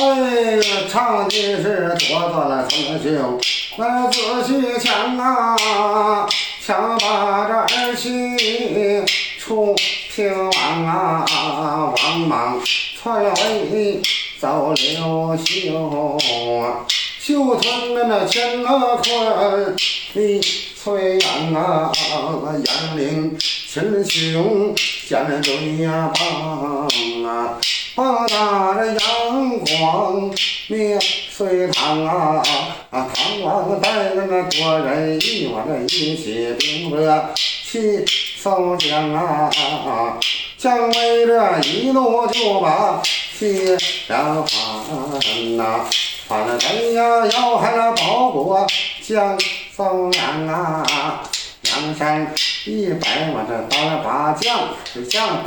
哎呀唱的是多做了成就，那仔细想啊，想把这儿媳出平王啊，王莽篡了位，走刘秀，秀吞了那乾坤，李崔阳啊，杨凌秦琼见对呀棒啊，光灭隋唐啊，唐王带着那多人一往这一起兵戈气宋江啊，姜维这一怒就把西凉翻呐，翻了谁呀要害了保国将宋阳啊，梁山一百我这打了八将是将打。